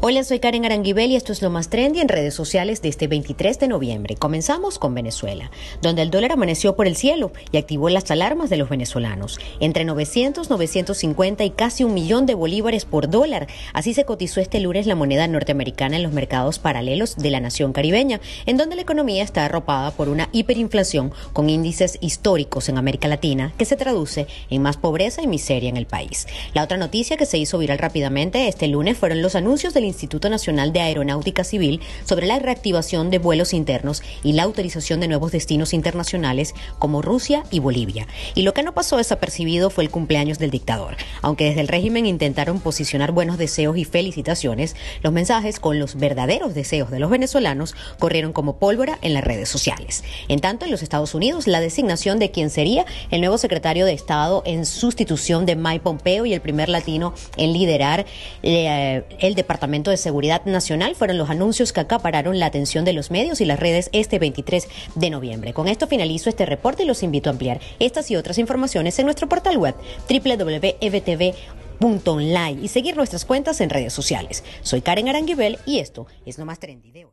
Hola, soy Karen Aranguibel y esto es lo más trendy en redes sociales de este 23 de noviembre. Comenzamos con Venezuela, donde el dólar amaneció por el cielo y activó las alarmas de los venezolanos. Entre 900, 950 y casi un millón de bolívares por dólar. Así se cotizó este lunes la moneda norteamericana en los mercados paralelos de la nación caribeña, en donde la economía está arropada por una hiperinflación con índices históricos en América Latina, que se traduce en más pobreza y miseria en el país. La otra noticia que se hizo viral rápidamente este lunes fueron los anuncios del Instituto Nacional de Aeronáutica Civil sobre la reactivación de vuelos internos y la autorización de nuevos destinos internacionales como Rusia y Bolivia. Y lo que no pasó desapercibido fue el cumpleaños del dictador. Aunque desde el régimen intentaron posicionar buenos deseos y felicitaciones, los mensajes con los verdaderos deseos de los venezolanos corrieron como pólvora en las redes sociales. En tanto, en los Estados Unidos, la designación de quien sería el nuevo secretario de Estado en sustitución de Mike Pompeo y el primer latino en liderar eh, el Departamento de Seguridad Nacional fueron los anuncios que acapararon la atención de los medios y las redes este 23 de noviembre. Con esto finalizo este reporte y los invito a ampliar estas y otras informaciones en nuestro portal web www.evtv.online y seguir nuestras cuentas en redes sociales. Soy Karen Aranguibel y esto es lo más trendy de hoy.